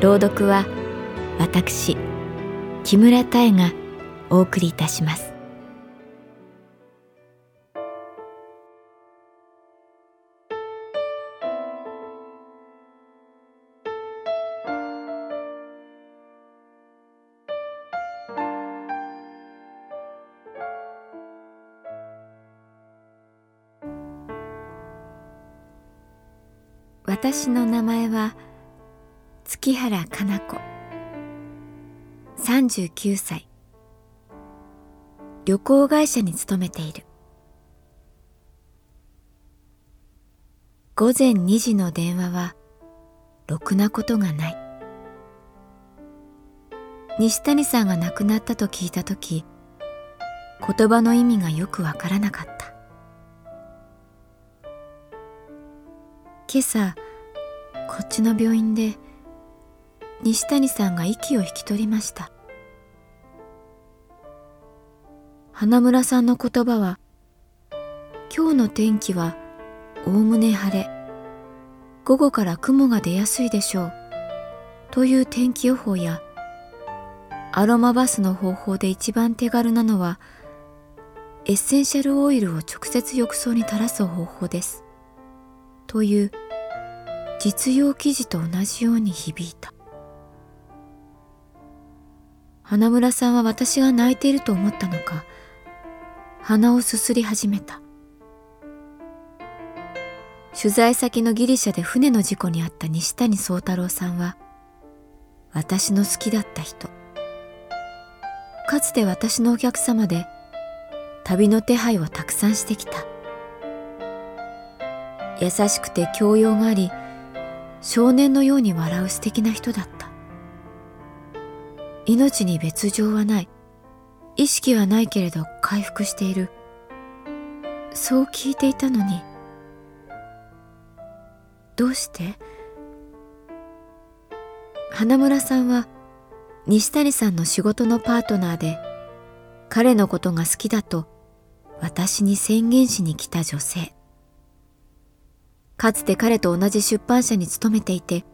朗読は私木村多江がお送りいたします。私の名前は月原かな子。39歳。旅行会社に勤めている。午前2時の電話はろくなことがない。西谷さんが亡くなったと聞いた時言葉の意味がよくわからなかった。今朝こっちの病院で西谷さんが息を引き取りました。花村さんの言葉は今日の天気はおおむね晴れ午後から雲が出やすいでしょうという天気予報やアロマバスの方法で一番手軽なのはエッセンシャルオイルを直接浴槽に垂らす方法ですという実用記事と同じように響いた。花村さんは私が泣いていると思ったのか鼻をすすり始めた。取材先のギリシャで船の事故に遭った西谷宗太郎さんは私の好きだった人。かつて私のお客様で旅の手配をたくさんしてきた。優しくて教養があり少年のように笑う素敵な人だった。命に別状はない。意識はないけれど回復している。そう聞いていたのに。どうして？花村さんは西谷さんの仕事のパートナーで彼のことが好きだと私に宣言しに来た女性。かつて彼と同じ出版社に勤めていて、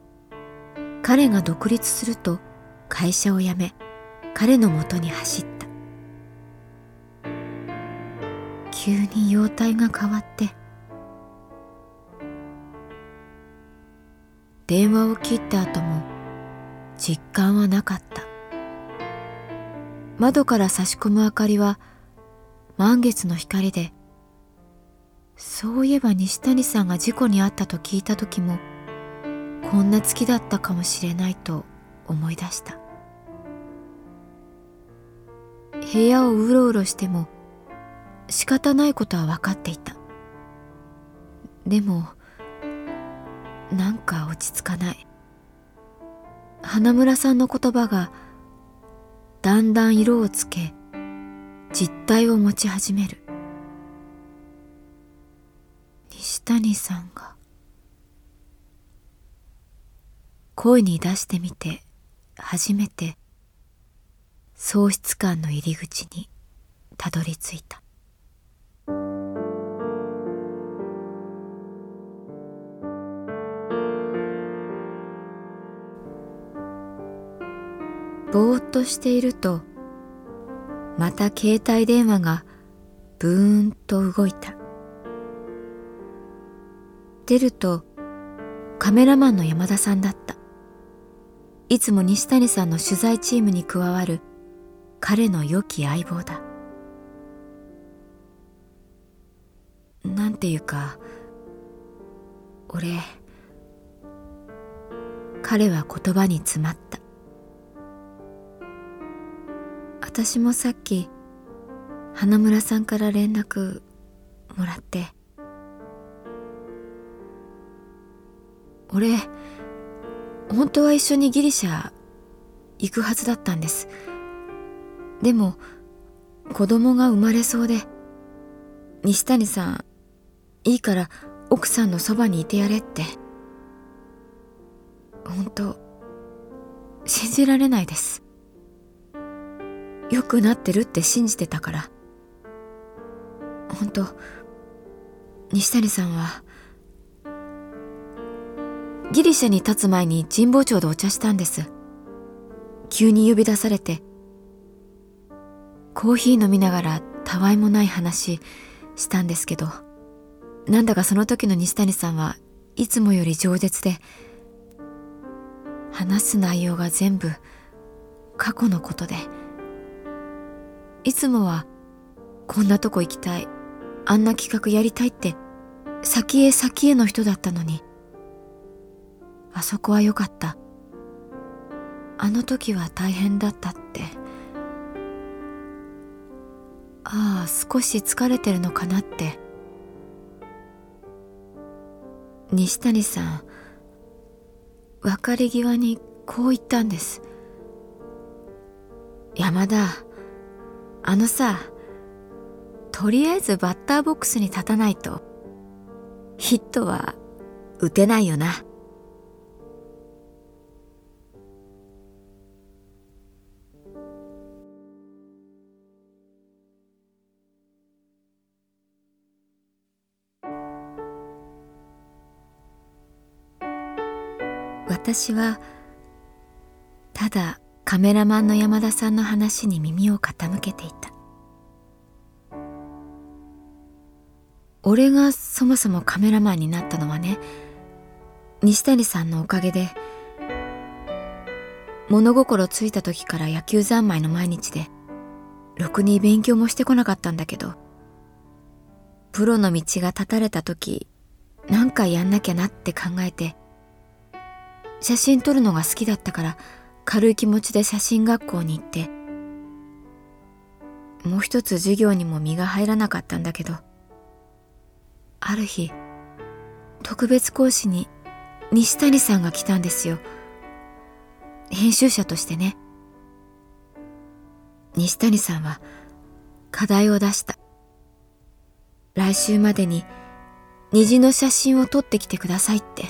彼が独立すると会社を辞め、彼のもとに走った。急に容体が変わって、電話を切った後も実感はなかった。窓から差し込む明かりは満月の光でそういえば西谷さんが事故に遭ったと聞いた時もこんな月だったかもしれないと思い出した。部屋をうろうろしても仕方ないことは分かっていた。でもなんか落ち着かない。花村さんの言葉がだんだん色をつけ実体を持ち始める。西谷さんが声に出してみて初めて喪失感の入り口にたどり着いた。ぼーっとしているとまた携帯電話がブーンと動いた。出るとカメラマンの山田さんだった。いつも西谷さんの取材チームに加わる彼の良き相棒だ。なんていうか俺彼は言葉に詰まった。私もさっき花村さんから連絡もらって。俺本当は一緒にギリシャ行くはずだったんです。でも子供が生まれそうで西谷さんいいから奥さんのそばにいてやれって。本当信じられないです。良くなってるって信じてたから。本当西谷さんはギリシャに立つ前に神保町でお茶したんです。急に呼び出されてコーヒー飲みながらたわいもない話したんですけどなんだかその時の西谷さんはいつもより饒舌で話す内容が全部過去のことでいつもはこんなとこ行きたいあんな企画やりたいって先へ先への人だったのにあそこは良かった。あの時は大変だったって。ああ少し疲れてるのかなって。西谷さん別れ際にこう言ったんです。山田あのさとりあえずバッターボックスに立たないとヒットは打てないよな。私はただカメラマンの山田さんの話に耳を傾けていた。俺がそもそもカメラマンになったのはね西谷さんのおかげで物心ついた時から野球三昧の毎日でろくに勉強もしてこなかったんだけどプロの道が断たれた時何かやんなきゃなって考えて写真撮るのが好きだったから軽い気持ちで写真学校に行ってもう一つ授業にも身が入らなかったんだけどある日特別講師に西谷さんが来たんですよ。編集者としてね。西谷さんは課題を出した。来週までに虹の写真を撮ってきてくださいって。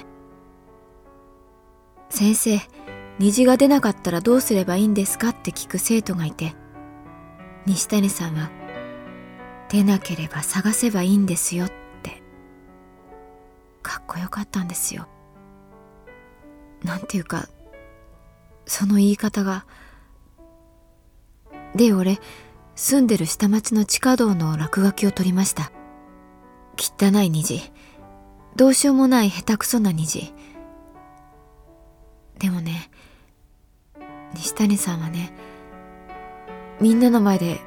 先生、虹が出なかったらどうすればいいんですかって聞く生徒がいて、西谷さんは、出なければ探せばいいんですよって、かっこよかったんですよ。なんていうか、その言い方が、で、俺、住んでる下町の地下道の落書きを取りました。汚い虹。どうしようもない下手くそな虹。でもね西谷さんはねみんなの前で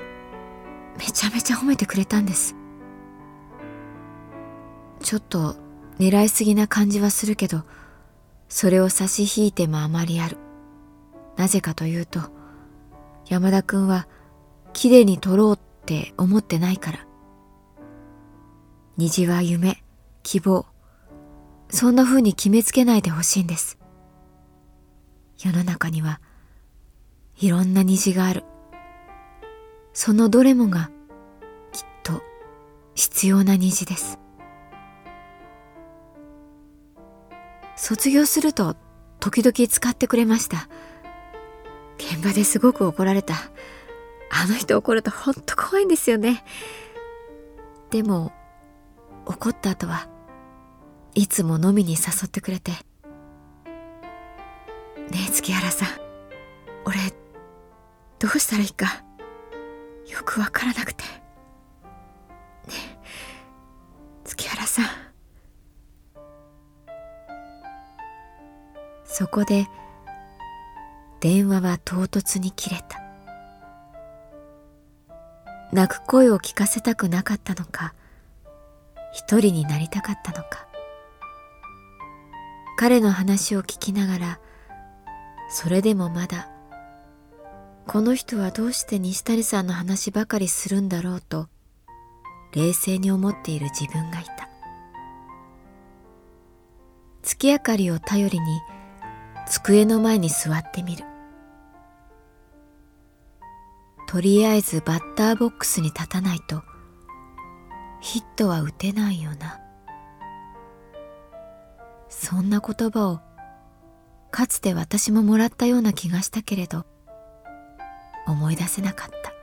めちゃめちゃ褒めてくれたんです。ちょっと狙いすぎな感じはするけどそれを差し引いてもあまりある。なぜかというと山田君はきれいに撮ろうって思ってないから。虹は夢希望。そんな風に決めつけないでほしいんです。世の中にはいろんな虹がある。そのどれもがきっと必要な虹です。卒業すると時々使ってくれました。現場ですごく怒られた。あの人怒るとほんと怖いんですよね。でも怒った後はいつも飲みに誘ってくれて月原さん。俺どうしたらいいかよくわからなくて。ね月原さん。そこで電話は唐突に切れた。泣く声を聞かせたくなかったのか一人になりたかったのか。彼の話を聞きながらそれでもまだこの人はどうして西谷さんの話ばかりするんだろうと冷静に思っている自分がいた。月明かりを頼りに机の前に座ってみる。とりあえずバッターボックスに立たないとヒットは打てないよな。そんな言葉をかつて私ももらったような気がしたけれど思い出せなかった。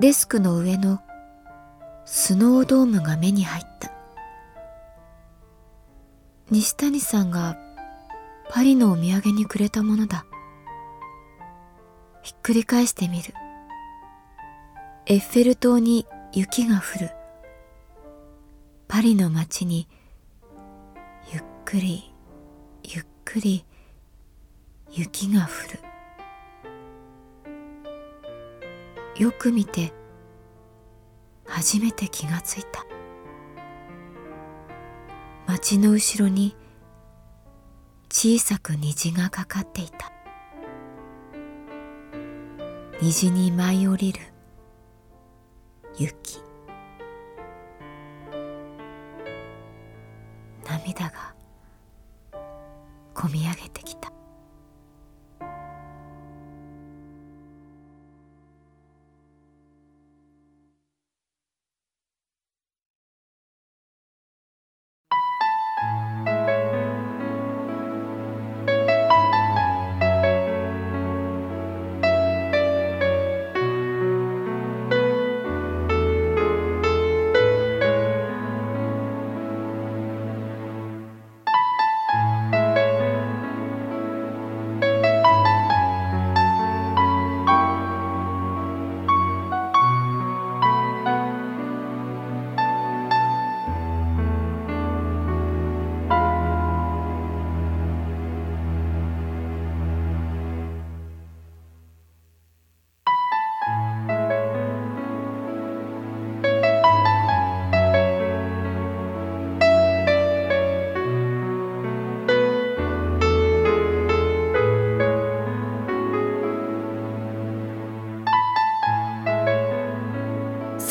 デスクの上のスノードームが目に入った。西谷さんがパリのお土産にくれたものだ。ひっくり返してみる。エッフェル塔に雪が降る。パリの街にくりゆっくり雪が降る。よく見て初めて気がついた。街の後ろに小さく虹がかかっていた。虹に舞い降りる雪。涙が込み上げてき